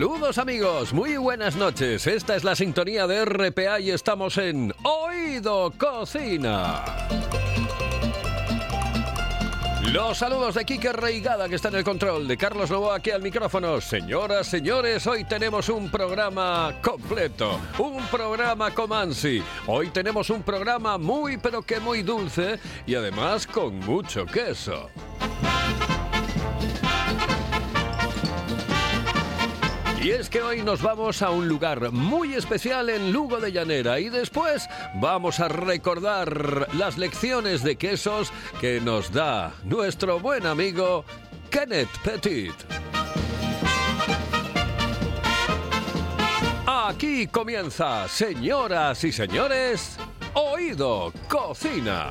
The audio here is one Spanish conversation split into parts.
Saludos amigos, muy buenas noches. Esta es la sintonía de RPA y estamos en Oído Cocina. Los saludos de Kike Reigada que está en el control, de Carlos Novoa aquí al micrófono. Señoras, señores, hoy tenemos un programa completo, un programa Comansi. Hoy tenemos un programa muy pero que muy dulce y además con mucho queso. Y es que hoy nos vamos a un lugar muy especial en Lugo de Llanera y después vamos a recordar las lecciones de quesos que nos da nuestro buen amigo Kenneth Petit. Aquí comienza, señoras y señores, Oído Cocina.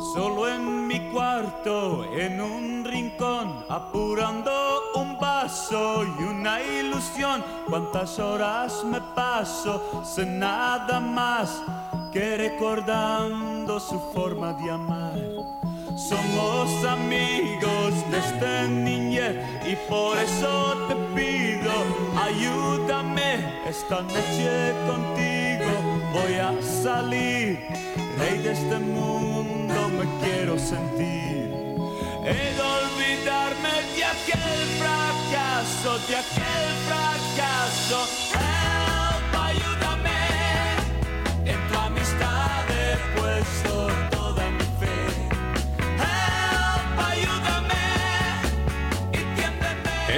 Solo en mi cuarto, en un rincón, apurando un vaso y una ilusión. Cuántas horas me paso sin nada más que recordando su forma de amar. Somos amigos desde niñez y por eso te pido, ayúdame esta noche contigo. Voy a salir, rey de este mundo me quiero sentir. He de olvidarme de aquel fracaso, de aquel fracaso.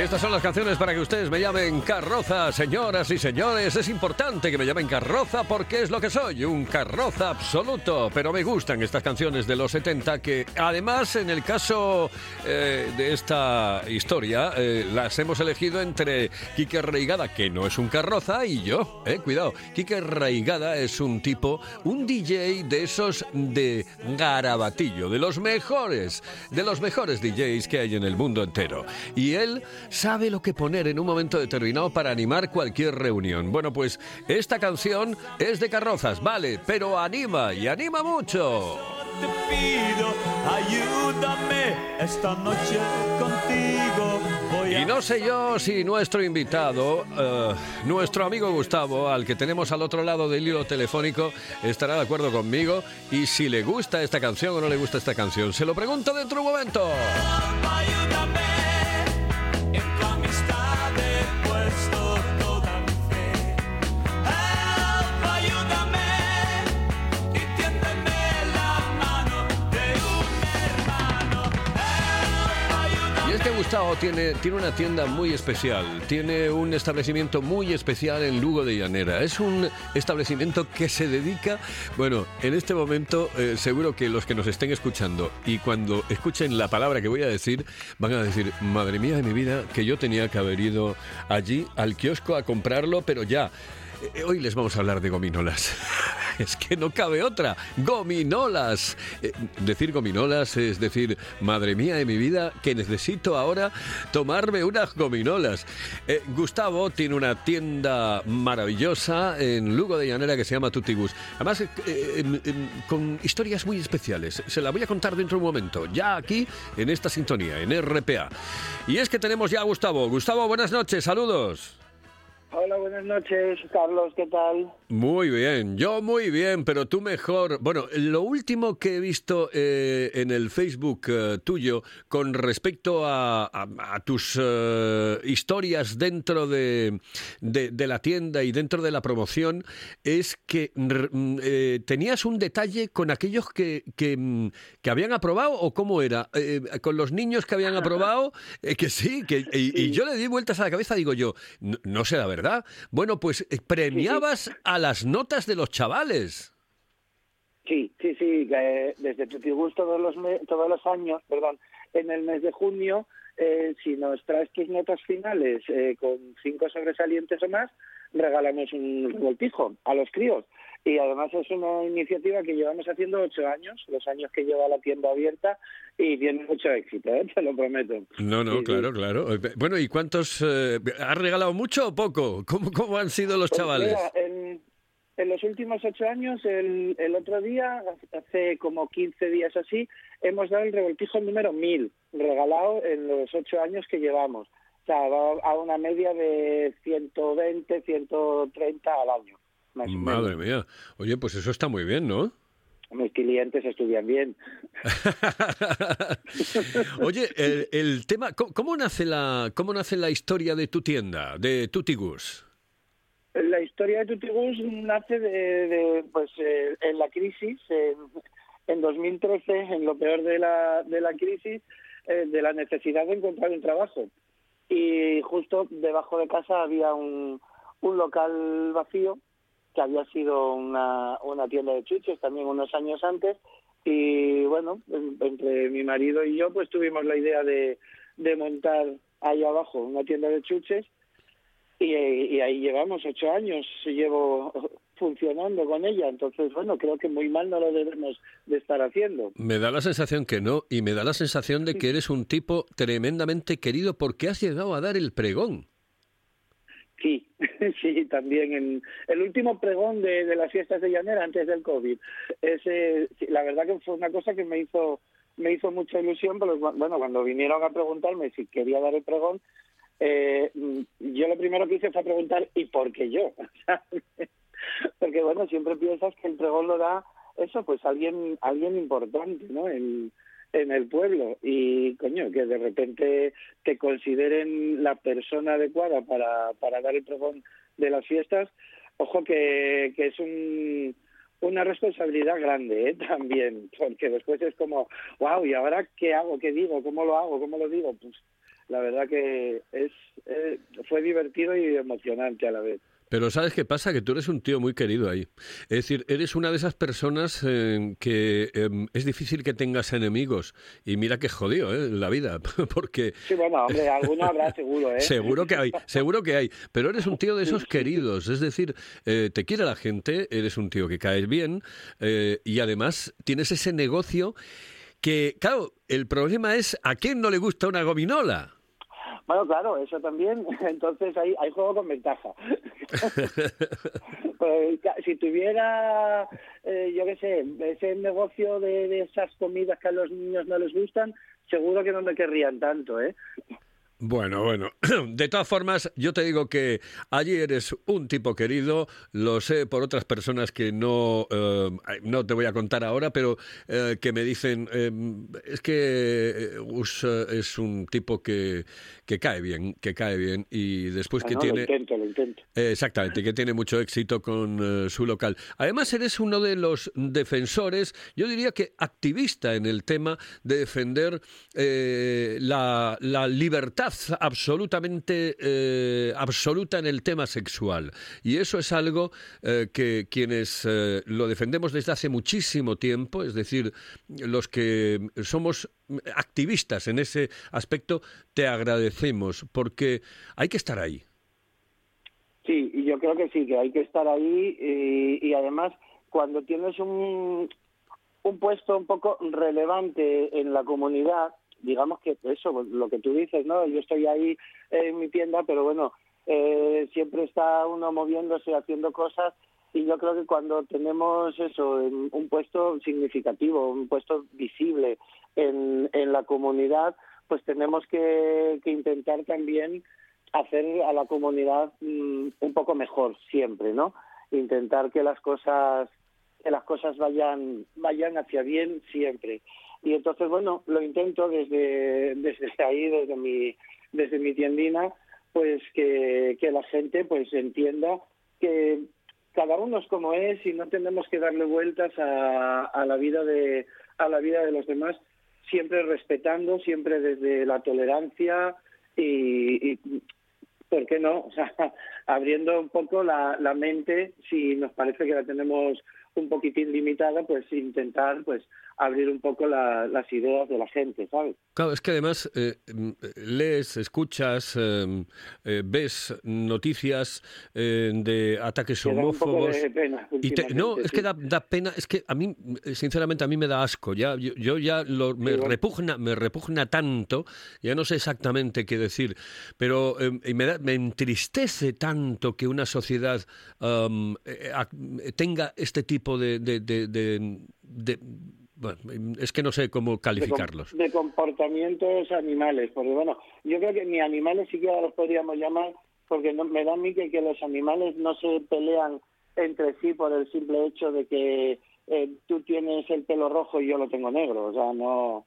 Estas son las canciones para que ustedes me llamen carroza, señoras y señores. Es importante que me llamen carroza porque es lo que soy, un carroza absoluto. Pero me gustan estas canciones de los 70 que además en el caso eh, de esta historia eh, las hemos elegido entre Quique Reigada, que no es un carroza, y yo. Eh, cuidado, Quique Reigada es un tipo, un DJ de esos de garabatillo, de los mejores, de los mejores DJs que hay en el mundo entero. Y él sabe lo que poner en un momento determinado para animar cualquier reunión. Bueno, pues esta canción es de carrozas, vale, pero anima y anima mucho. te pido, ayúdame esta noche contigo. Voy a Y no sé yo si nuestro invitado, eh, nuestro amigo Gustavo, al que tenemos al otro lado del hilo telefónico, estará de acuerdo conmigo y si le gusta esta canción o no le gusta esta canción. Se lo pregunto dentro de un momento. Tiene, tiene una tienda muy especial, tiene un establecimiento muy especial en Lugo de Llanera. Es un establecimiento que se dedica, bueno, en este momento eh, seguro que los que nos estén escuchando y cuando escuchen la palabra que voy a decir, van a decir, madre mía de mi vida, que yo tenía que haber ido allí al kiosco a comprarlo, pero ya. Eh, Hoy les vamos a hablar de gominolas. Es que no cabe otra. Gominolas. Eh, decir gominolas es decir, madre mía de mi vida, que necesito ahora tomarme unas gominolas. Eh, Gustavo tiene una tienda maravillosa en Lugo de Llanera que se llama Tutibus. Además, eh, em, em, con historias muy especiales. Se la voy a contar dentro de un momento. Ya aquí, en esta sintonía, en RPA. Y es que tenemos ya a Gustavo. Gustavo, buenas noches. Saludos. Hola, buenas noches, Carlos, ¿qué tal? Muy bien, yo muy bien, pero tú mejor. Bueno, lo último que he visto eh, en el Facebook eh, tuyo con respecto a, a- a tus eh, historias dentro de, de- de la tienda y dentro de la promoción es que mm, eh, tenías un detalle con aquellos que, que, mm, que habían aprobado o cómo era, Eh, con los niños que habían aprobado, que sí, que, y, y yo le di vueltas a la cabeza, digo yo, no, no será verdad. Bueno, pues eh, premiabas a las notas de los chavales. Sí, sí, sí, que desde Tutibus todos los, me- todos los años, perdón, en el mes de junio, eh, si nos traes tus notas finales eh, con cinco sobresalientes o más, regalamos un revoltijo a los críos. Y además es una iniciativa que llevamos haciendo ocho años, los años que lleva la tienda abierta, y tiene mucho éxito, ¿eh? te lo prometo. No, no, Sí, sí. claro, claro. Eh, Bueno, ¿y cuántos? eh, ¿Has regalado mucho o poco? ¿Cómo, cómo han sido los Pues chavales? mira, en, en los últimos ocho años, el, el otro día, hace como 15 días así, hemos dado el revoltijo número 1000, regalado en los ocho años que llevamos. O sea, va a una media de 120, 130 al año. Más Madre mía. Oye, pues eso está muy bien, ¿no? Mis clientes estudian bien. Oye, el, el tema, ¿cómo, cómo nace la, cómo nace la historia de tu tienda, de Tutigus? La historia de Tutibus nace de, de, pues eh, en la crisis, en, en 2013, en lo peor de la, de la crisis, eh, de la necesidad de encontrar un trabajo. Y justo debajo de casa había un, un local vacío que había sido una, una tienda de chuches también unos años antes. Y bueno, en- entre mi marido y yo pues tuvimos la idea de, de montar ahí abajo una tienda de chuches y, y ahí llevamos ocho años, llevo funcionando con ella, entonces bueno, creo que muy mal no lo debemos de estar haciendo. Me da la sensación que no, y me da la sensación de que eres un tipo tremendamente querido porque has llegado a dar el pregón. Sí, sí, también en el último pregón de, las fiestas de Llanera antes del COVID. Ese, la verdad que fue una cosa que me hizo me hizo mucha ilusión, pero bueno, cuando vinieron a preguntarme si quería dar el pregón, eh, mm, yo lo primero que hice fue preguntar ¿y por qué yo? Porque bueno, siempre piensas que el pregón lo da eso, pues alguien alguien importante, ¿no? En, en el pueblo y coño que de repente te consideren la persona adecuada para, para dar el pregón de las fiestas ojo que, que es un una responsabilidad grande ¿eh? también porque después es como wow y ahora qué hago qué digo cómo lo hago cómo lo digo pues la verdad que es eh, fue divertido y emocionante a la vez Pero ¿sabes qué pasa? Que tú eres un tío muy querido ahí. Es decir, eres una de esas personas eh, que eh, es difícil que tengas enemigos. Y mira que jodido, ¿eh? La vida. Porque sí bueno hombre alguno habrá seguro eh seguro que hay, seguro que hay. Pero eres un tío de esos queridos. Es decir, eh, te quiere la gente, eres un tío que caes bien eh, y además tienes ese negocio que, claro, el problema es a quién no le gusta una gominola. Bueno, claro, eso también. Entonces ahí hay juego con ventaja. Pues, si tuviera, eh, yo qué sé, ese negocio de, de esas comidas que a los niños no les gustan, seguro que no me querrían tanto, ¿eh? Bueno, bueno. De todas formas, yo te digo que allí eres un tipo querido, lo sé por otras personas que no, eh, no te voy a contar ahora, pero eh, que me dicen, eh, es que eh, eh, es un tipo que, que cae bien, que cae bien y después que tiene... Lo intento, lo intento. Exactamente, que tiene mucho éxito con eh, su local. Además, eres uno de los defensores, yo diría que activista en el tema de defender eh, la, la libertad absolutamente eh, absoluta en el tema sexual. Y eso es algo eh, que quienes eh, lo defendemos desde hace muchísimo tiempo, es decir, los que somos activistas en ese aspecto, te agradecemos porque hay que estar ahí. Sí, y yo creo que sí, que hay que estar ahí y, y además cuando tienes un, un puesto un poco relevante en la comunidad, digamos que eso, lo que tú dices, ¿no? Yo estoy ahí en mi tienda, pero bueno, eh, siempre está uno moviéndose, haciendo cosas y yo creo que cuando tenemos eso, un puesto significativo, un puesto visible en, en la comunidad, pues tenemos que, que intentar también hacer a la comunidad mm, un poco mejor siempre, ¿no? Intentar que las cosas que las cosas vayan vayan hacia bien siempre. Y entonces, bueno, lo intento desde desde ahí, desde mi desde mi tiendina, pues que, que la gente pues entienda que cada uno es como es y no tenemos que darle vueltas a, la vida de a la vida de los demás, siempre respetando, siempre desde la tolerancia y, ¿por qué no? O sea, abriendo un poco la mente, si nos parece que la tenemos un poquitín limitada, pues intentar pues abrir un poco la- las ideas de la gente, ¿sabes? Claro, es que además eh, mm, lees, escuchas, eh, eh, ves noticias eh, de ataques Que da un poco homófobos. de pena. Y te- no, es que sí. da, da pena, es que a mí, eh, sinceramente, a mí me da asco. Ya, yo, yo ya lo- me bueno. repugna, me repugna tanto, ya no sé exactamente qué decir, pero eh, y me, da- me entristece tanto que una sociedad eh, ac- tenga este tipo de, de- de- de- de- bueno, es que no sé cómo calificarlos. de comportamientos animales, porque bueno, yo creo que ni animales siquiera los podríamos llamar, porque no, me da a mí que, que los animales no se pelean entre sí por el simple hecho de que eh, tú tienes el pelo rojo y yo lo tengo negro, o sea, no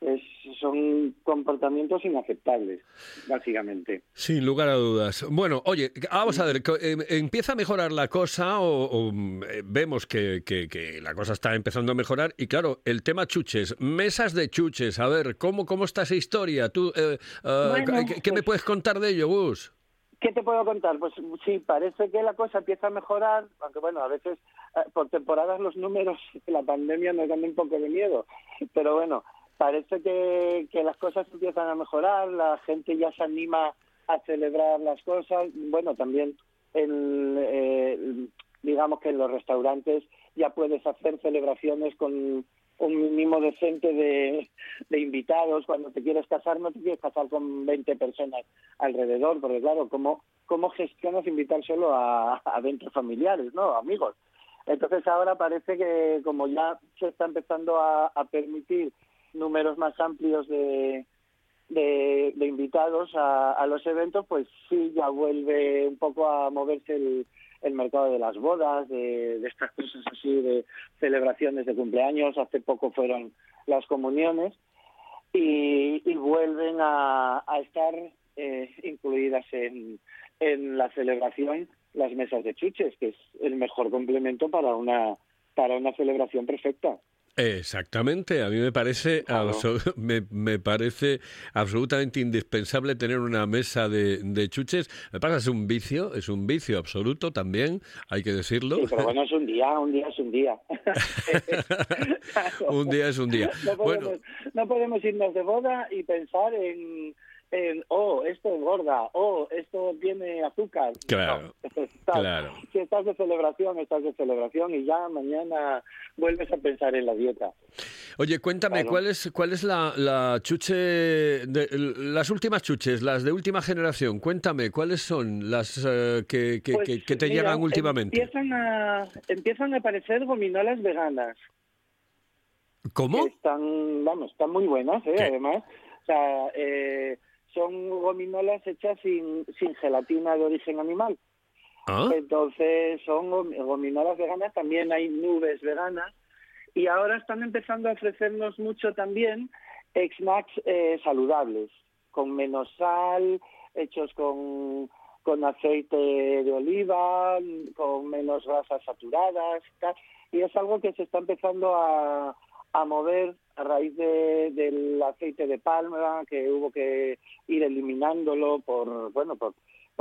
es, son comportamientos inaceptables, básicamente. Sin lugar a dudas. Bueno, oye, vamos a ver, eh, ¿empieza a mejorar la cosa o, o, mm, eh, vemos que, que- que la cosa está empezando a mejorar? Y claro, el tema chuches, mesas de chuches, a ver, ¿cómo, cómo está esa historia? ¿Tú, eh, Bueno, ¿qué, qué me pues- puedes contar de ello, Gus? ¿Qué te puedo contar? Pues sí, parece que la cosa empieza a mejorar, aunque bueno, a veces eh, por temporadas los números de la pandemia nos dan un poco de miedo, pero bueno, parece que, las cosas empiezan a mejorar, la gente ya se anima a celebrar las cosas, bueno, también en, eh, digamos que en los restaurantes ya puedes hacer celebraciones con un mínimo decente de, invitados. Cuando te quieres casar, no te quieres casar con 20 personas alrededor, porque claro, ¿cómo, cómo gestionas invitar solo a, 20 familiares, no? Amigos. Entonces ahora parece que como ya se está empezando a permitir números más amplios de, de, invitados a, los eventos, pues sí, ya vuelve un poco a moverse el, el mercado de las bodas, de, estas cosas así, de celebraciones de cumpleaños. Hace poco fueron las comuniones y, vuelven a, a estar eh, incluidas en, en la celebración las mesas de chuches, que es el mejor complemento para una para una celebración perfecta. Exactamente, a mí me parece, Claro. me, me parece absolutamente indispensable tener una mesa de, de chuches. Me pasa, es un vicio, es un vicio absoluto también, hay que decirlo. Sí, pero bueno, es un día, un día es un día. un día es un día. No podemos, Bueno, no podemos irnos de boda y pensar en, en, oh, esto engorda, oh, esto tiene azúcar. Claro, No, estás- claro. Si estás de celebración, estás de celebración y ya mañana vuelves a pensar en la dieta. Oye, cuéntame, Claro. ¿cuál es, cuál es la, la chuche, de, las últimas chuches, las de última generación? Cuéntame, ¿cuáles son las eh, que, que- Pues, que- que te mira, llegan últimamente? Empiezan a, empiezan a aparecer gominolas veganas. ¿Cómo? están, vamos, están muy buenas, ¿eh? Además. O sea, eh, son gominolas hechas sin, sin gelatina de origen animal. ¿Ah? Entonces son gom- gominolas veganas, también hay nubes veganas y ahora están empezando a ofrecernos mucho también snacks eh, saludables, con menos sal, hechos con, con aceite de oliva, con menos grasas saturadas, tal. y es algo que se está empezando a, a mover a raíz de- del aceite de palma, que hubo que ir eliminándolo por, bueno, por,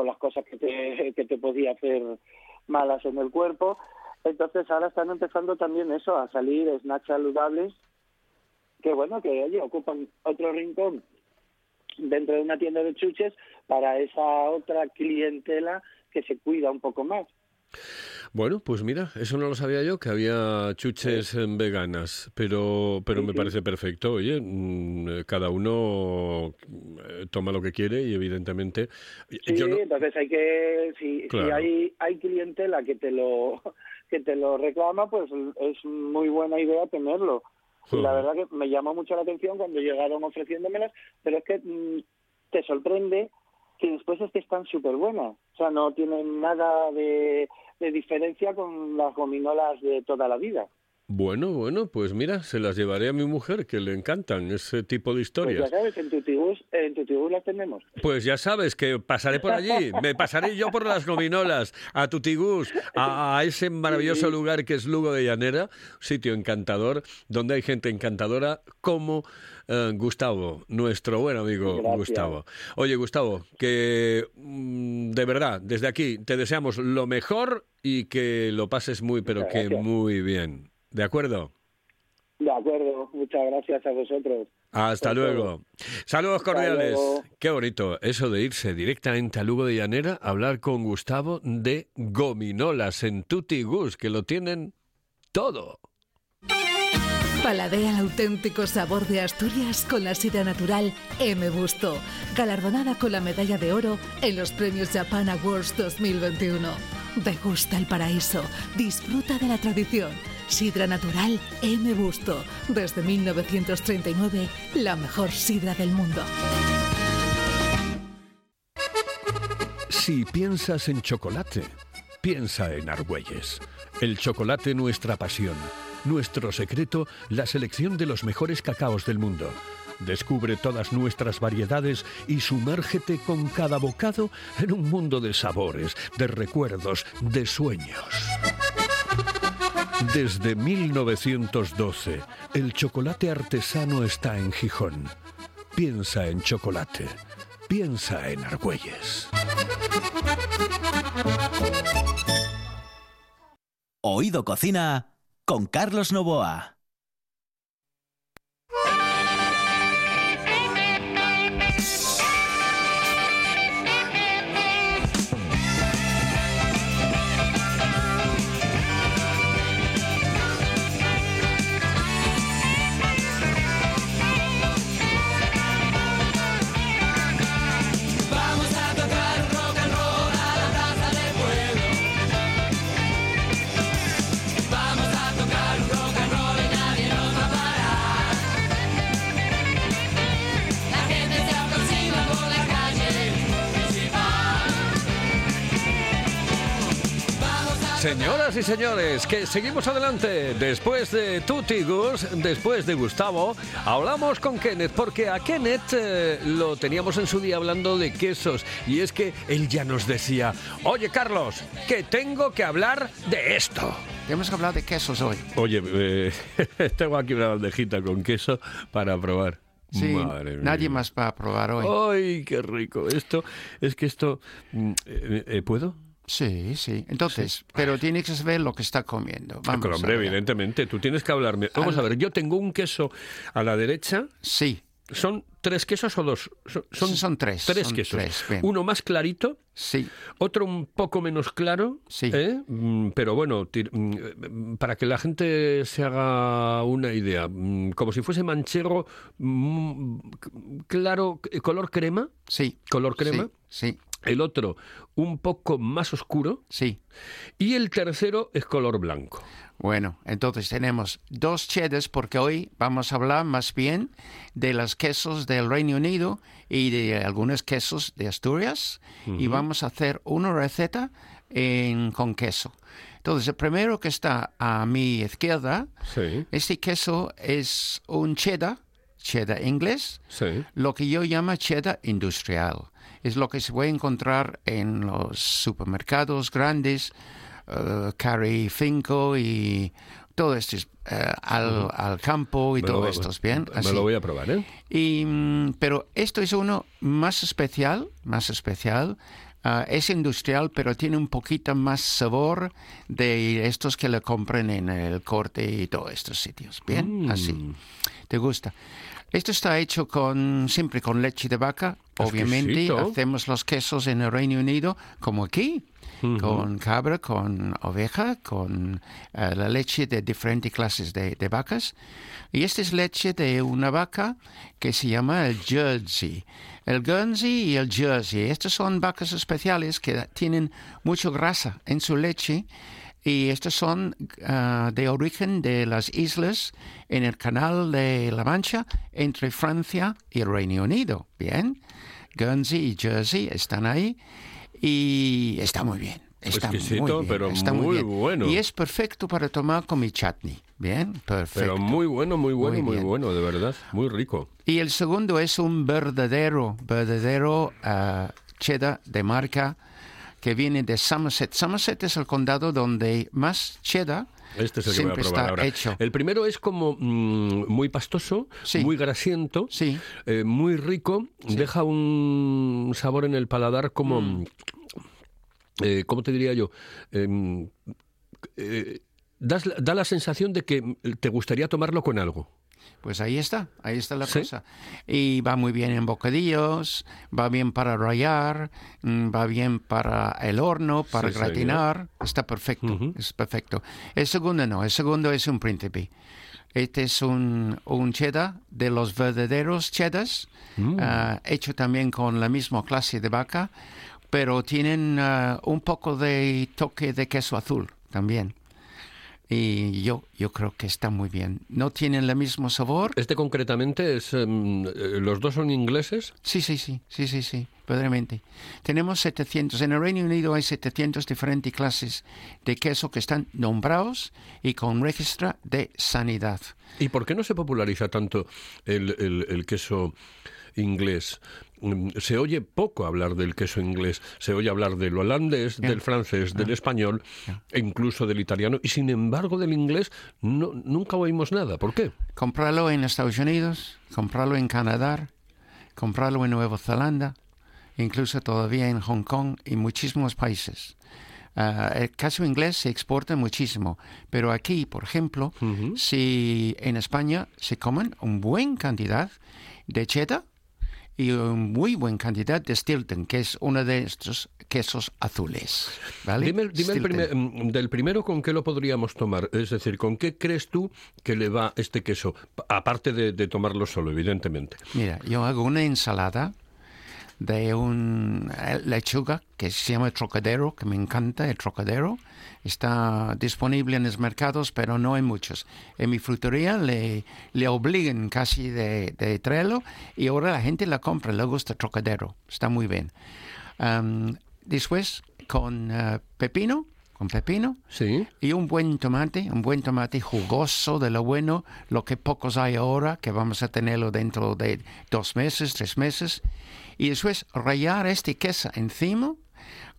las cosas que te, que te podía hacer malas en el cuerpo. Entonces ahora están empezando también eso, a salir snacks saludables que bueno, que oye, ocupan otro rincón dentro de una tienda de chuches para esa otra clientela que se cuida un poco más. Bueno, pues mira, eso no lo sabía yo, que había chuches eh, veganas, pero, pero me parece perfecto. Oye, mm, eh, cada uno eh, toma lo que quiere y evidentemente... Sí, yo no- entonces hay que, si, si Claro. hay, hay clientela que te lo que te lo reclama, pues es muy buena idea tenerlo. Y la verdad que me llamó mucho la atención cuando llegaron ofreciéndomelas, pero es que mm, te sorprende que después es que están súper buenas. O sea, no tienen nada de, de diferencia con las gominolas de toda la vida. Bueno, bueno, pues mira, se las llevaré a mi mujer, que le encantan ese tipo de Pues historias. ya sabes, en Tutibús, en Tutibús las tenemos. Pues ya sabes que pasaré por allí, me pasaré yo por las gominolas, a Tutigus, a, a ese maravilloso lugar que es Lugo de Llanera, sitio encantador, donde hay gente encantadora como eh, Gustavo, nuestro buen amigo Gracias. Gustavo. Oye, Gustavo, que mm, de verdad, desde aquí te deseamos lo mejor y que lo pases muy, pero que muy bien. ¿De acuerdo? De acuerdo, muchas gracias a vosotros. Hasta Por luego. todo. Saludos Hasta cordiales. luego. Qué bonito eso de irse directamente a Lugo de Llanera a hablar con Gustavo de gominolas en Tutti Gus, que lo tienen todo. Paladea el auténtico sabor de Asturias con la sidra natural M. Busto, galardonada con la medalla de oro en los premios Japan Awards 2021. Degusta el paraíso, disfruta de la tradición. Sidra natural M. Busto, desde 1939, la mejor sidra del mundo. Si piensas en chocolate, piensa en Argüelles. El chocolate nuestra pasión, nuestro secreto, la selección de los mejores cacaos del mundo. Descubre todas nuestras variedades y sumérgete con cada bocado en un mundo de sabores, de recuerdos, de sueños. Desde 1912, el chocolate artesano está en Gijón. Piensa en chocolate. Piensa en Argüelles. Oído Cocina con Carlos Novoa. Y señores, que seguimos adelante. Después de Tutti Gus, después de Gustavo, hablamos con Kenneth, porque a Kenneth eh, lo teníamos en su día hablando de quesos. Y es que él ya nos decía, oye Carlos, que tengo que hablar de esto. Tenemos que hablar de quesos hoy. Oye, eh, tengo aquí una bandejita con queso para probar. Sí, Madre mía. nadie más va a probar hoy. ¡Ay, qué rico! Esto, es que esto... mm, eh, eh, ¿Puedo? Sí, sí. Entonces, pero tiene que saber lo que está comiendo. Vamos Pero, hombre, a ver. evidentemente, tú tienes que hablarme. Vamos Al- a ver, yo tengo un queso a la derecha. Sí, ¿Son tres quesos o dos? Son, Son tres, Tres son quesos. tres. Uno más clarito, sí, otro un poco menos claro. Sí. ¿eh? Mm, Pero bueno, mm, para que la gente se haga una idea, mm, como si fuese manchego, claro, color crema. sí. Color crema. Sí, sí. El otro un poco más oscuro Sí. y el tercero es color blanco. Bueno, entonces tenemos dos cheddars porque hoy vamos a hablar más bien de los quesos del Reino Unido y de algunos quesos de Asturias y vamos a hacer una receta en- con queso. Entonces, el primero que está a mi izquierda, Sí, este queso es un cheddar, cheddar inglés, sí. lo que yo llamo cheddar industrial. Es lo que se puede encontrar en los supermercados grandes, eh, Carry Finco y todo esto, eh, al, al campo y Me todo lo- esto, ¿bien? Me lo voy a probar, ¿eh? Y, mm, pero esto es uno más especial, más especial. Ah, es industrial, pero tiene un poquito más sabor de estos que le compran en el corte y todos estos sitios. Bien, Mm. así. ¿Te gusta? Esto está hecho con siempre con leche de vaca. Obviamente hacemos los quesos en el Reino Unido como aquí, con cabra, con oveja, con eh, la leche de diferentes clases de, de vacas. Y esta es leche de una vaca que se llama el Jersey. El Guernsey y el Jersey. Estas son vacas especiales que tienen mucha grasa en su leche y estos son ah, de origen de las islas en el canal de la Mancha entre Francia y el Reino Unido. Bien, Guernsey y Jersey están ahí y está muy bien. Está Exquisito, muy bien, pero está muy bien. bueno. Y es perfecto para tomar con mi chutney. Bien, perfecto. Pero muy bueno, muy bueno, Muy muy, bueno, de verdad. Muy rico. Y el segundo es un verdadero, verdadero ah, cheddar de marca que viene de Somerset. Somerset es el condado donde más cheddar Este es el que voy a siempre probar ahora. hecho. El primero es como mm, muy pastoso, Sí. muy grasiento, Sí. eh, muy rico, deja un sabor en el paladar como... Mm. eh, ¿Cómo te diría yo? Em, eh, das da la sensación de que te gustaría tomarlo con algo. Pues ahí está, ahí está la Sí. cosa. Y va muy bien en bocadillos, va bien para rallar, mm, va bien para el horno, para Sí, señor. gratinar. Está perfecto, es perfecto. El segundo no, el segundo es un príncipe. Este es un, un cheddar de los verdaderos cheddars, Mm. ah, hecho también con la misma clase de vaca, pero tienen ah, un poco de toque de queso azul también. Y yo, yo creo que está muy bien. No tienen el mismo sabor. Este concretamente es... eh, los dos son ingleses. Sí, sí, sí, sí, sí, sí, verdaderamente. Tenemos 700, en el Reino Unido hay 700 diferentes clases de queso que están nombrados y con registro de sanidad. ¿Y por qué no se populariza tanto el, el- el queso inglés? Mm, Se oye poco hablar del queso inglés, se oye hablar del holandés, del francés, del español e incluso del italiano, y sin embargo del inglés no, nunca oímos nada. ¿Por qué? Comprarlo en Estados Unidos, comprarlo en Canadá, comprarlo en Nueva Zelanda, incluso todavía en Hong Kong y muchísimos países. Ah, el queso inglés se exporta muchísimo, pero aquí, por ejemplo, si en España se comen un buen cantidad de cheddar y un muy buen cantidad de Stilton, que es uno de estos quesos azules. ¿vale? Dime, dime el primer- mm, del primero con qué lo podríamos tomar, es decir, ¿con qué crees tú que le va este queso? Pa- Aparte de, de tomarlo solo, evidentemente. Mira, yo hago una ensalada de un eh, lechuga que se llama trocadero, que me encanta el trocadero. Está disponible en los mercados, pero no en muchos. En mi frutería le, le obligan casi de, de traerlo y ahora la gente la compra, le gusta trocadero. Está muy bien. Am, después, con eh, pepino, con pepino, Sí. y un buen tomate, un buen tomate jugoso de lo bueno, lo que pocos hay ahora, que vamos a tenerlo dentro de dos meses, tres meses. Y después rallar este queso encima,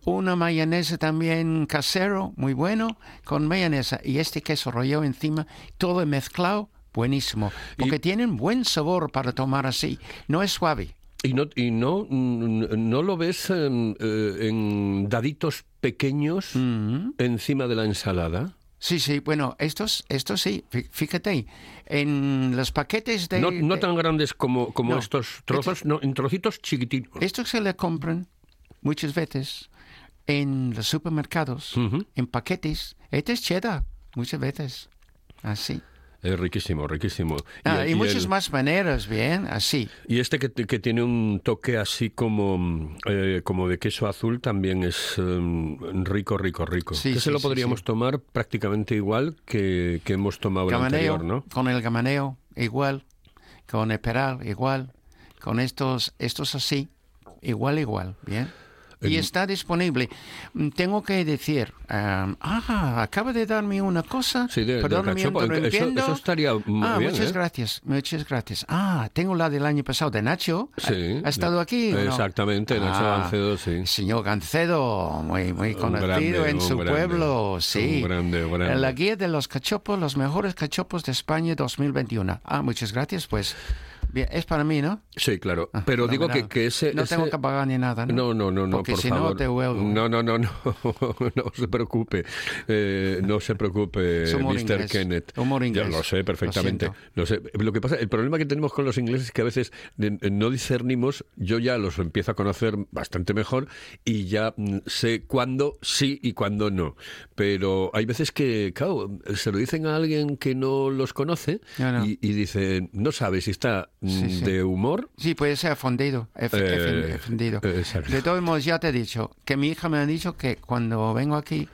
una mayonesa también casero, muy bueno, con mayonesa y este queso rallado encima, todo mezclado, buenísimo. Porque tienen buen sabor para tomar así, no es suave. ¿Y no, y no, no lo ves em, eh, en daditos pequeños Mm. encima de la ensalada? Sí, sí, bueno, estos, estos sí, fí- fíjate, en los paquetes de... No, tan grandes como, como No, estos trozos, no, en trocitos chiquititos. Estos se le compran muchas veces en los supermercados, en paquetes. Este es cheddar, muchas veces. Así. Es riquísimo, riquísimo. Ah, y el- muchas el- más maneras, bien, así. Y este que, que tiene un toque así como, eh, como de queso azul también es mm, rico, rico, rico. Sí, que sí, se lo podríamos sí. tomar prácticamente igual que, que hemos tomado el Gamaneo, anterior, ¿no? con el gamaneo, igual. Con el peral, igual. Con estos, estos así, igual, igual, bien. Y está disponible. Mm, Tengo que decir, ah, ah, acaba de darme una cosa. Sí, de- Perdóname, cachopo. no Eso- entiendo. eso estaría muy ah, bien, muchas ¿eh? gracias, muchas gracias. Ah, tengo la del año pasado de Nacho. ¿Ha- Sí. ¿Ha, estado aquí? no? Exactamente, Nacho Ah, Gancedo, sí. Señor Gancedo, muy, muy conocido grande, en su grande. pueblo, sí. Grande. La guía de los cachopos, los mejores cachopos de España 2021. Ah, muchas gracias, pues. Bien, es para mí, ¿no? Sí, claro. Ah, Pero digo que, que ese... No ese- tengo que pagar ni nada, ¿no? No, no, no, no, Porque por si favor. no te. No, no, no, no, no se preocupe. Eh, no se preocupe, humor Mr. inglés. Kenneth. Humor Ya inglés. lo sé perfectamente. Lo Lo sé. Lo que pasa, el problema que tenemos con los ingleses es que a veces eh, no discernimos, yo ya los empiezo a conocer bastante mejor y ya mm, sé cuándo sí y cuándo no. Pero hay veces que, claro, se lo dicen a alguien que no los conoce No, no. Y, y dice, no sabe si está Sí, sí. de humor. Sí, puede ser fundido, ef- Eh, ofendido. exacto. De todos modos, ya te he dicho que mi hija me ha dicho que cuando vengo aquí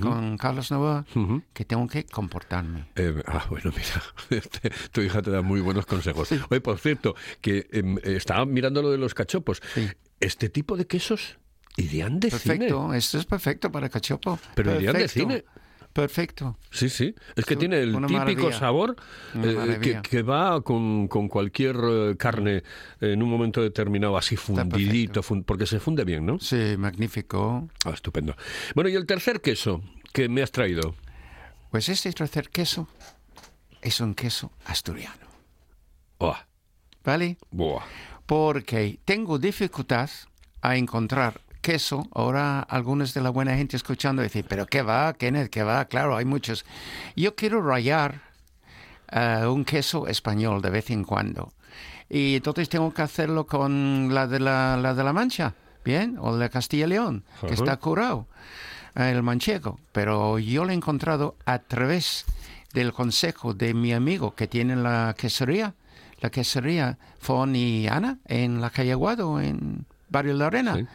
con Carlos Novoa, Ujú. que tengo que comportarme. Eh, ah, bueno, mira, este, tu hija te da muy buenos consejos. Oye, por cierto, que em, estaba mirando lo de los cachopos. Sí. Este tipo de quesos irían de cine. Perfecto, esto es perfecto para cachopo. Pero irían de Perfecto. cine. Perfecto. Sí, sí. Es que tiene el típico maravilla. sabor eh, que, va con, con cualquier eh, carne en un momento determinado, así fundidito, perfecto. fun- porque se funde bien, ¿no? Sí, magnífico. Ah, estupendo. Bueno, y el tercer queso que me has traído. Pues este tercer queso es un queso asturiano, Oh, ¿vale? buah. Porque tengo dificultad a encontrar queso. Ahora algunos de la buena gente escuchando dicen, pero ¿qué va, Kenneth? ¿Qué va? Claro, hay muchos. Yo quiero rayar eh, un queso español de vez en cuando. Y entonces tengo que hacerlo con la de la, la de la Mancha, ¿bien? O de Castilla y León, que Ajá. está curado, el manchego. Pero yo lo he encontrado a través del consejo de mi amigo que tiene la quesería, la quesería Fon y Ana, en la calle Aguado, en Barrio La Arena. Sí.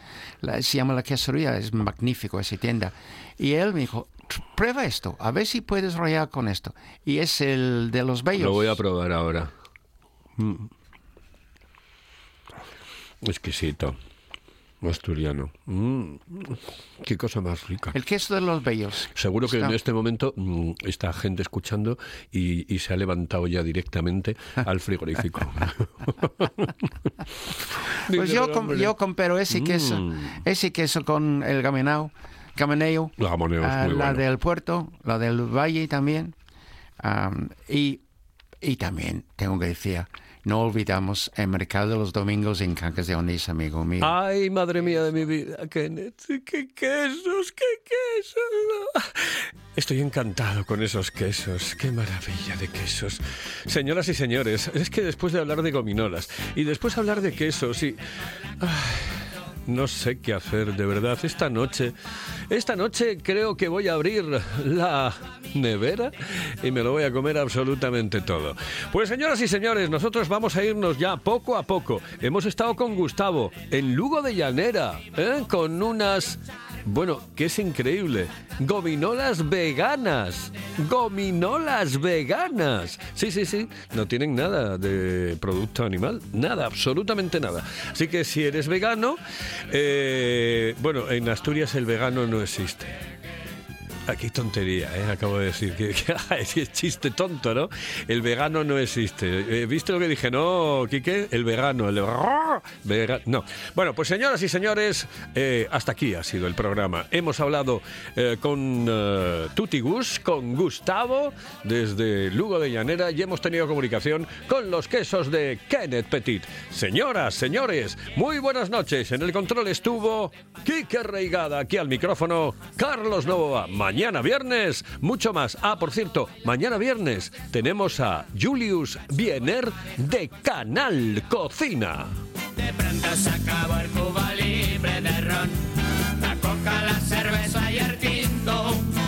La- se llama la quesería, es magnífico esa tienda. Y él me dijo, "Tr- prueba esto, a ver si puedes rayar con esto. Y es el de los bellos. Lo voy a probar ahora. Mm. Exquisito. Asturiano. Mm. Qué cosa más rica. El queso de los bellos. Seguro que Está- en este momento mm, está gente escuchando y, y se ha levantado ya directamente al frigorífico. Pues yo, "Pero, com- hombre". yo comparo ese queso, Mm. ese queso con el ah, muy la bueno. del puerto, la del valle también. Am, y, y también tengo que decir, no olvidamos el mercado de los domingos en Cancas de Onís, amigo mío. Ay, madre mía de mi vida, Kenneth. ¡Qué quesos, qué quesos! Estoy encantado con esos quesos. ¡Qué maravilla de quesos! Señoras y señores, es que después de hablar de gominolas y después hablar de quesos y... Ay, no sé qué hacer, de verdad. Esta noche, esta noche creo que voy a abrir la nevera y me lo voy a comer absolutamente todo. Pues señoras y señores, nosotros vamos a irnos ya poco a poco. Hemos estado con Gustavo en Lugo de Llanera, ¿eh? con unas... Bueno, que es increíble. Gominolas veganas. Gominolas veganas. Sí, sí, sí. No tienen nada de producto animal. Nada, absolutamente nada. Así que si eres vegano, eh, bueno, en Asturias el vegano no existe. Aquí tontería, ¿eh? acabo de decir que, es chiste tonto, ¿no? El vegano no existe. Eh, ¿Viste lo que dije? No, Quique, el vegano, el vega- no. Bueno, pues señoras y señores, eh, hasta aquí ha sido el programa. Hemos hablado eh, con Tuti Gus, con Gustavo, desde Lugo de Llanera, y hemos tenido comunicación con los quesos de Kenneth Petit. Señoras, señores, muy buenas noches. En el control estuvo Quique Reigada, aquí al micrófono, Carlos Novoa. Mañana mañana viernes. Mucho más. Ah, por cierto, mañana viernes tenemos a Julius Biener de Canal Cocina. De pronto se acabó el cuba libre de ron, la coca, la cerveza y el tinto.